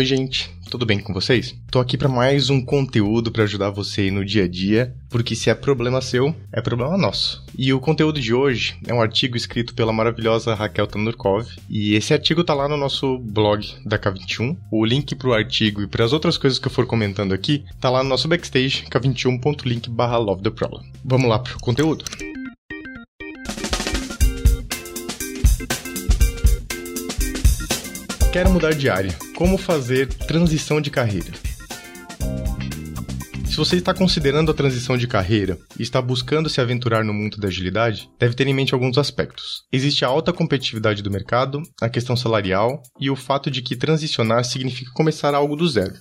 Oi, gente, tudo bem com vocês? Tô aqui para mais um conteúdo para ajudar você no dia a dia, porque se é problema seu, é problema nosso. E o conteúdo de hoje é um artigo escrito pela maravilhosa Raquel Tandurkov, e esse artigo tá lá no nosso blog da K21. O link pro artigo e para as outras coisas que eu for comentando aqui tá lá no nosso backstage k21.link/love the problem. Vamos lá pro conteúdo. Quero mudar de área. Como fazer transição de carreira? Se você está considerando a transição de carreira e está buscando se aventurar no mundo da agilidade, deve ter em mente alguns aspectos. Existe a alta competitividade do mercado, a questão salarial e o fato de que transicionar significa começar algo do zero.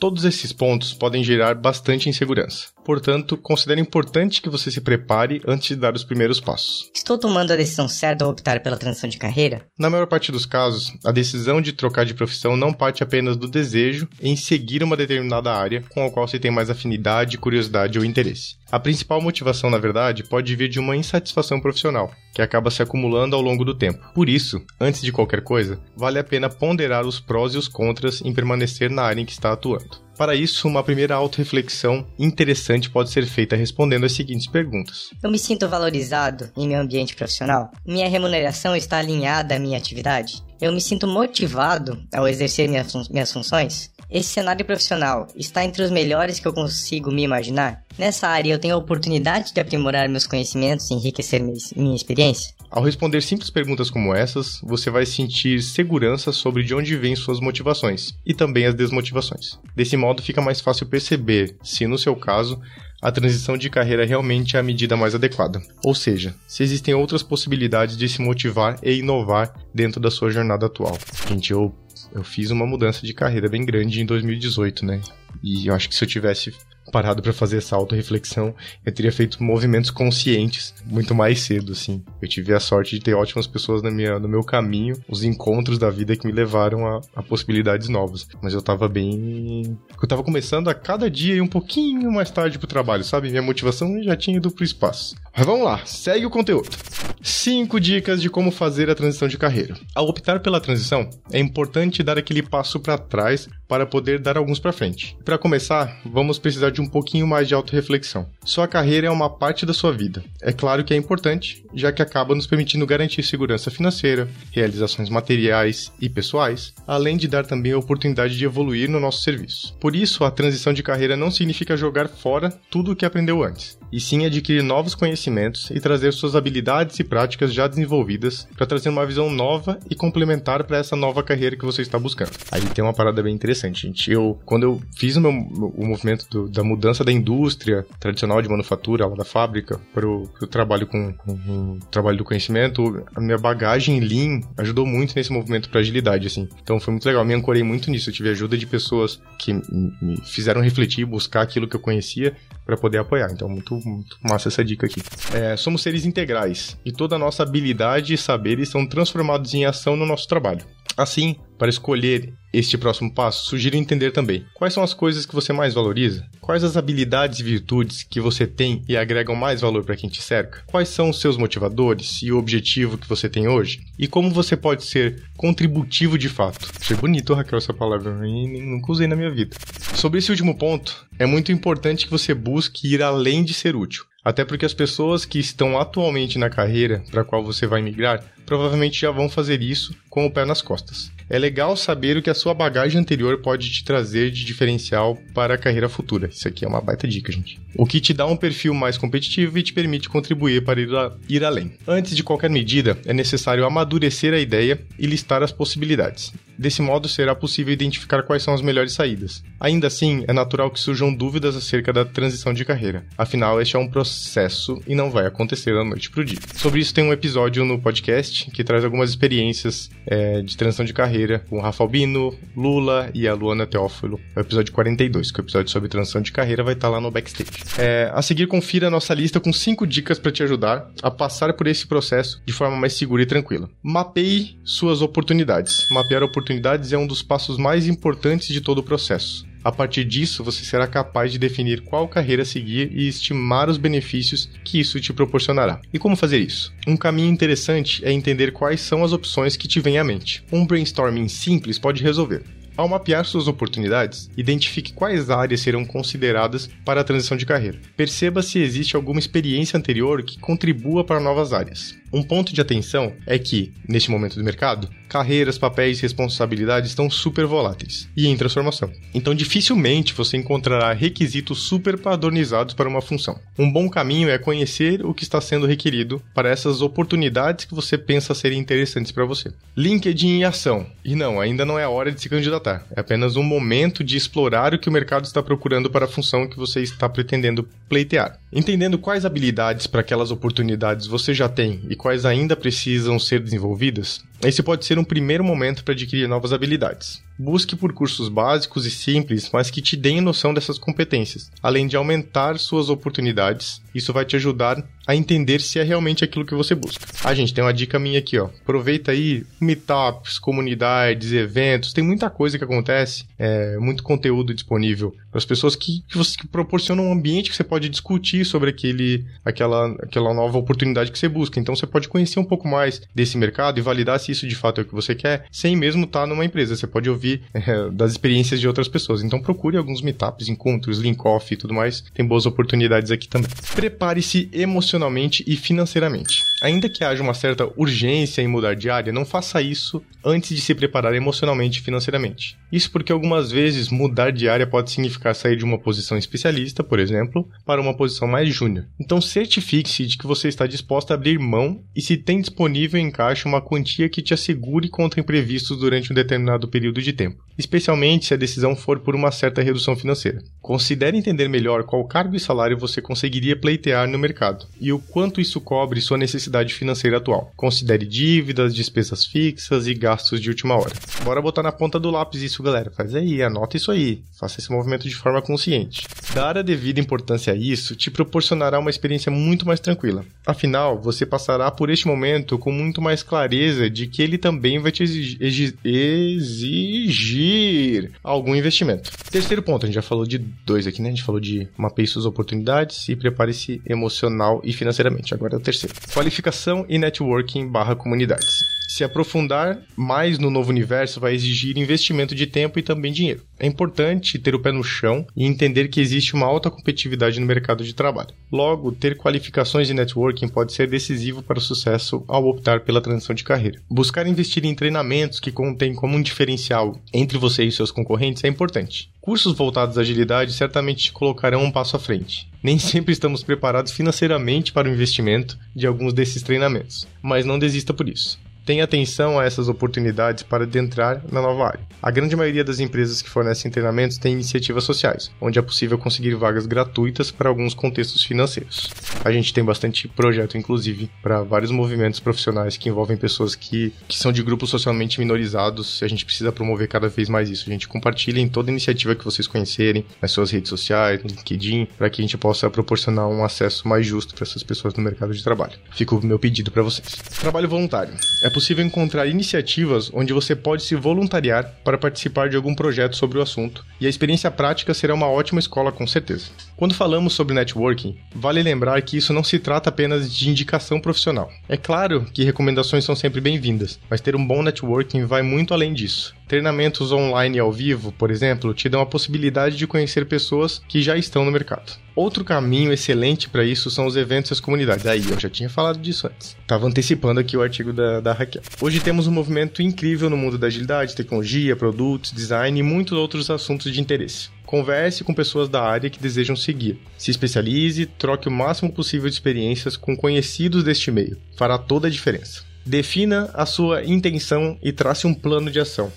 Todos esses pontos podem gerar bastante insegurança. Portanto, considere importante que você se prepare antes de dar os primeiros passos. Estou tomando a decisão certa ao optar pela transição de carreira? Na maior parte dos casos, a decisão de trocar de profissão não parte apenas do desejo em seguir uma determinada área com a qual você tem mais afinidade, curiosidade ou interesse. A principal motivação, na verdade, pode vir de uma insatisfação profissional, que acaba se acumulando ao longo do tempo. Por isso, antes de qualquer coisa, vale a pena ponderar os prós e os contras em permanecer na área em que está atuando. Para isso, uma primeira autorreflexão interessante pode ser feita respondendo as seguintes perguntas. Eu me sinto valorizado em meu ambiente profissional? Minha remuneração está alinhada à minha atividade? Eu me sinto motivado ao exercer minhas, fun minhas funções? Esse cenário profissional está entre os melhores que eu consigo me imaginar? Nessa área eu tenho a oportunidade de aprimorar meus conhecimentos e enriquecer minha experiência? Ao responder simples perguntas como essas, você vai sentir segurança sobre de onde vêm suas motivações e também as desmotivações. Desse modo, fica mais fácil perceber se, no seu caso, a transição de carreira realmente é a medida mais adequada. Ou seja, se existem outras possibilidades de se motivar e inovar dentro da sua jornada atual. Gente, eu, eu fiz uma mudança de carreira bem grande em 2018, né? E eu acho que se eu tivesse parado para fazer essa auto-reflexão, eu teria feito movimentos conscientes muito mais cedo, assim. Eu tive a sorte de ter ótimas pessoas na minha, no meu caminho, os encontros da vida que me levaram a, a possibilidades novas. Mas eu tava bem. Eu tava começando a cada dia ir um pouquinho mais tarde pro trabalho, sabe? Minha motivação já tinha ido pro espaço. Mas vamos lá, segue o conteúdo. 5 dicas de como fazer a transição de carreira. Ao optar pela transição, é importante dar aquele passo para trás para poder dar alguns para frente. Para começar, vamos precisar de um pouquinho mais de autorreflexão. Sua carreira é uma parte da sua vida. É claro que é importante, já que acaba nos permitindo garantir segurança financeira, realizações materiais e pessoais, além de dar também a oportunidade de evoluir no nosso serviço. Por isso, a transição de carreira não significa jogar fora tudo o que aprendeu antes, e sim adquirir novos conhecimentos e trazer suas habilidades e práticas já desenvolvidas para trazer uma visão nova e complementar para essa nova carreira que você está buscando. Aí tem uma parada bem interessante, gente. Eu, quando eu fiz o, meu, o movimento do, da mudança da indústria tradicional de manufatura, lá da fábrica, para o trabalho com, com, trabalho do conhecimento, a minha bagagem Lean ajudou muito nesse movimento para agilidade, assim. Então foi muito legal, me ancorei muito nisso. Eu tive ajuda de pessoas que me fizeram refletir, buscar aquilo que eu conhecia para poder apoiar. Então, muito, muito massa essa dica aqui. É, somos seres integrais e toda a nossa habilidade e saberes são transformados em ação no nosso trabalho. Assim, para escolher este próximo passo, sugiro entender também quais são as coisas que você mais valoriza, quais as habilidades e virtudes que você tem e agregam mais valor para quem te cerca, quais são os seus motivadores e o objetivo que você tem hoje, e como você pode ser contributivo de fato. Achei bonito, Raquel, essa palavra, e nunca usei na minha vida. Sobre esse último ponto, é muito importante que você busque ir além de ser útil. Até porque as pessoas que estão atualmente na carreira para a qual você vai migrar provavelmente já vão fazer isso com o pé nas costas. É legal saber o que a sua bagagem anterior pode te trazer de diferencial para a carreira futura. Isso aqui é uma baita dica, gente. O que te dá um perfil mais competitivo e te permite contribuir para ir, a, ir além. Antes de qualquer medida, é necessário amadurecer a ideia e listar as possibilidades. Desse modo, será possível identificar quais são as melhores saídas. Ainda assim, é natural que surjam dúvidas acerca da transição de carreira. Afinal, este é um processo e não vai acontecer da noite para o dia. Sobre isso, tem um episódio no podcast que traz algumas experiências é, de transição de carreira com o Rafa Albino, Lula e a Luana Teófilo. É o episódio 42, que é o episódio sobre transição de carreira vai estar lá no backstage. É, a seguir, confira a nossa lista com 5 dicas para te ajudar a passar por esse processo de forma mais segura e tranquila. Mapeie suas oportunidades. Mapear oportunidades é um dos passos mais importantes de todo o processo. A partir disso, você será capaz de definir qual carreira seguir e estimar os benefícios que isso te proporcionará. E como fazer isso? Um caminho interessante é entender quais são as opções que te vêm à mente. Um brainstorming simples pode resolver. Ao mapear suas oportunidades, identifique quais áreas serão consideradas para a transição de carreira. Perceba se existe alguma experiência anterior que contribua para novas áreas. Um ponto de atenção é que, neste momento do mercado, carreiras, papéis e responsabilidades estão super voláteis e em transformação. Então, dificilmente você encontrará requisitos super padronizados para uma função. Um bom caminho é conhecer o que está sendo requerido para essas oportunidades que você pensa serem interessantes para você. LinkedIn em ação. E não, ainda não é a hora de se candidatar. É apenas um momento de explorar o que o mercado está procurando para a função que você está pretendendo pleitear. Entendendo quais habilidades para aquelas oportunidades você já tem e quais ainda precisam ser desenvolvidas, esse pode ser um primeiro momento para adquirir novas habilidades. Busque por cursos básicos e simples, mas que te deem noção dessas competências, além de aumentar suas oportunidades. Isso vai te ajudar a entender se é realmente aquilo que você busca. Ah, gente, tem uma dica minha aqui, ó. Aproveita aí meetups, comunidades, eventos, tem muita coisa que acontece, é, muito conteúdo disponível para as pessoas que, que, você, que proporcionam um ambiente que você pode discutir sobre aquele, aquela, aquela nova oportunidade que você busca. Então você pode conhecer um pouco mais desse mercado e validar se isso de fato é o que você quer, sem mesmo estar tá numa empresa. Você pode ouvir é, das experiências de outras pessoas. Então procure alguns meetups, encontros, link off e tudo mais. Tem boas oportunidades aqui também. Prepare-se emocionalmente e financeiramente. Ainda que haja uma certa urgência em mudar de área, não faça isso antes de se preparar emocionalmente e financeiramente. Isso porque algumas vezes mudar de área pode significar sair de uma posição especialista, por exemplo, para uma posição mais júnior. Então certifique-se de que você está disposto a abrir mão e se tem disponível em caixa uma quantia que te assegure contra imprevistos durante um determinado período de tempo, especialmente se a decisão for por uma certa redução financeira. Considere entender melhor qual cargo e salário você conseguiria pleitear no mercado e o quanto isso cobre sua necessidade financeira atual. Considere dívidas, despesas fixas e gastos de última hora. Bora botar na ponta do lápis isso, galera. Faz aí, anota isso aí. Faça esse movimento de forma consciente. Dar a devida importância a isso te proporcionará uma experiência muito mais tranquila. Afinal, você passará por este momento com muito mais clareza de que ele também vai te exigir, exigir algum investimento. Terceiro ponto, a gente já falou de dois aqui, né? A gente falou de mapeie suas oportunidades e prepare-se emocional e financeiramente. Agora é o terceiro. Qualificação e networking barra comunidades. Se aprofundar mais no novo universo vai exigir investimento de tempo e também dinheiro. É importante ter o pé no chão e entender que existe uma alta competitividade no mercado de trabalho. Logo, ter qualificações de networking pode ser decisivo para o sucesso ao optar pela transição de carreira. Buscar investir em treinamentos que contêm como um diferencial entre você e seus concorrentes é importante. Cursos voltados à agilidade certamente te colocarão um passo à frente. Nem sempre estamos preparados financeiramente para o investimento de alguns desses treinamentos, mas não desista por isso. Tenha atenção a essas oportunidades para adentrar na nova área. A grande maioria das empresas que fornecem treinamentos tem iniciativas sociais, onde é possível conseguir vagas gratuitas para alguns contextos financeiros. A gente tem bastante projeto, inclusive, para vários movimentos profissionais que envolvem pessoas que, que são de grupos socialmente minorizados. A gente precisa promover cada vez mais isso. A gente compartilha em toda iniciativa que vocês conhecerem, nas suas redes sociais, no LinkedIn, para que a gente possa proporcionar um acesso mais justo para essas pessoas no mercado de trabalho. Fica o meu pedido para vocês. Trabalho voluntário. É possível encontrar iniciativas onde você pode se voluntariar para participar de algum projeto sobre o assunto, e a experiência prática será uma ótima escola com certeza. Quando falamos sobre networking, vale lembrar que isso não se trata apenas de indicação profissional. É claro que recomendações são sempre bem-vindas, mas ter um bom networking vai muito além disso. Treinamentos online ao vivo, por exemplo, te dão a possibilidade de conhecer pessoas que já estão no mercado. Outro caminho excelente para isso são os eventos e as comunidades. Aí, eu já tinha falado disso antes. Tava antecipando aqui o artigo da, da Raquel. Hoje temos um movimento incrível no mundo da agilidade, tecnologia, produtos, design e muitos outros assuntos de interesse. Converse com pessoas da área que desejam seguir. Se especialize, troque o máximo possível de experiências com conhecidos deste meio. Fará toda a diferença. Defina a sua intenção e trace um plano de ação.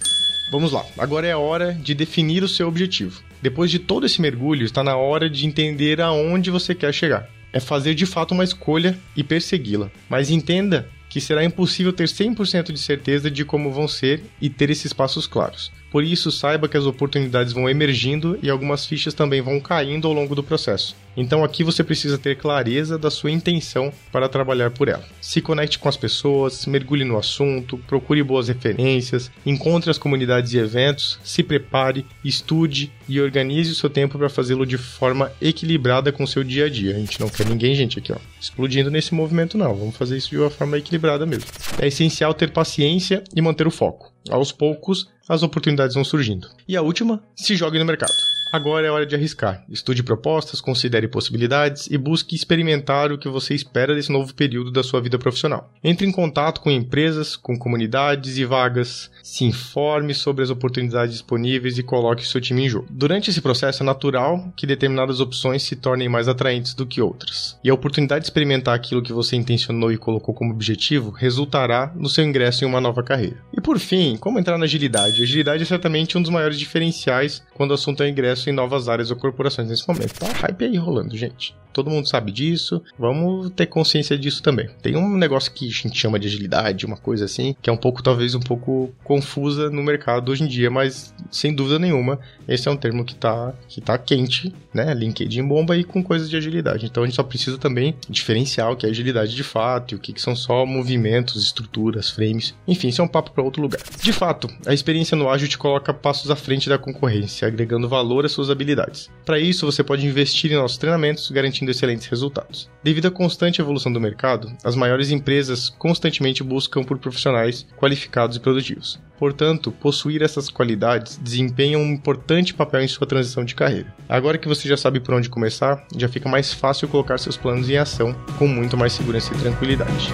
Vamos lá, agora é a hora de definir o seu objetivo. Depois de todo esse mergulho, está na hora de entender aonde você quer chegar. É fazer de fato uma escolha e persegui-la. Mas entenda que será impossível ter 100% de certeza de como vão ser e ter esses passos claros. Por isso, saiba que as oportunidades vão emergindo e algumas fichas também vão caindo ao longo do processo. Então aqui você precisa ter clareza da sua intenção para trabalhar por ela. Se conecte com as pessoas, mergulhe no assunto, procure boas referências, encontre as comunidades e eventos, se prepare, estude e organize o seu tempo para fazê-lo de forma equilibrada com o seu dia a dia. A gente não quer ninguém, gente, aqui ó, explodindo nesse movimento não. Vamos fazer isso de uma forma equilibrada mesmo. É essencial ter paciência e manter o foco. Aos poucos, as oportunidades vão surgindo. E a última, se jogue no mercado. Agora é hora de arriscar. Estude propostas, considere possibilidades e busque experimentar o que você espera desse novo período da sua vida profissional. Entre em contato com empresas, com comunidades e vagas, se informe sobre as oportunidades disponíveis e coloque seu time em jogo. Durante esse processo é natural que determinadas opções se tornem mais atraentes do que outras. E a oportunidade de experimentar aquilo que você intencionou e colocou como objetivo resultará no seu ingresso em uma nova carreira. E por fim, como entrar na agilidade? A agilidade é certamente um dos maiores diferenciais quando o assunto é ingresso em novas áreas ou corporações nesse momento. Tá hype aí rolando, gente. Todo mundo sabe disso. Vamos ter consciência disso também. Tem um negócio que a gente chama de agilidade, uma coisa assim, que é um pouco, talvez, um pouco confusa no mercado hoje em dia, mas sem dúvida nenhuma, esse é um termo que tá, que tá quente, né? LinkedIn bomba aí com coisas de agilidade. Então a gente só precisa também diferenciar o que é agilidade de fato e o que, que são só movimentos, estruturas, frames. Enfim, isso é um papo para outro lugar. De fato, a experiência no ágil te coloca passos à frente da concorrência, agregando valor às suas habilidades. Para isso, você pode investir em nossos treinamentos, garantindo excelentes resultados. Devido à constante evolução do mercado, as maiores empresas constantemente buscam por profissionais qualificados e produtivos. Portanto, possuir essas qualidades desempenha um importante papel em sua transição de carreira. Agora que você já sabe por onde começar, já fica mais fácil colocar seus planos em ação com muito mais segurança e tranquilidade.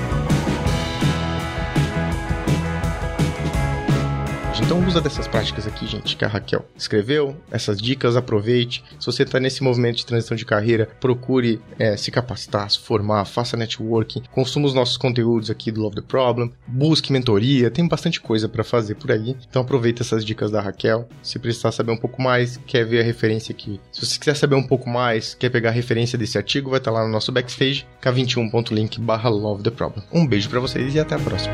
Então usa dessas práticas aqui, gente, que a Raquel escreveu, essas dicas, aproveite. Se você está nesse movimento de transição de carreira, procure é, se capacitar, se formar, faça networking, consuma os nossos conteúdos aqui do Love the Problem, busque mentoria, tem bastante coisa para fazer por aí. Então aproveita essas dicas da Raquel. Se precisar saber um pouco mais, quer ver a referência aqui. Se você quiser saber um pouco mais, quer pegar a referência desse artigo, vai estar tá lá no nosso backstage, k21.link barra Love the Problem. Um beijo para vocês e até a próxima.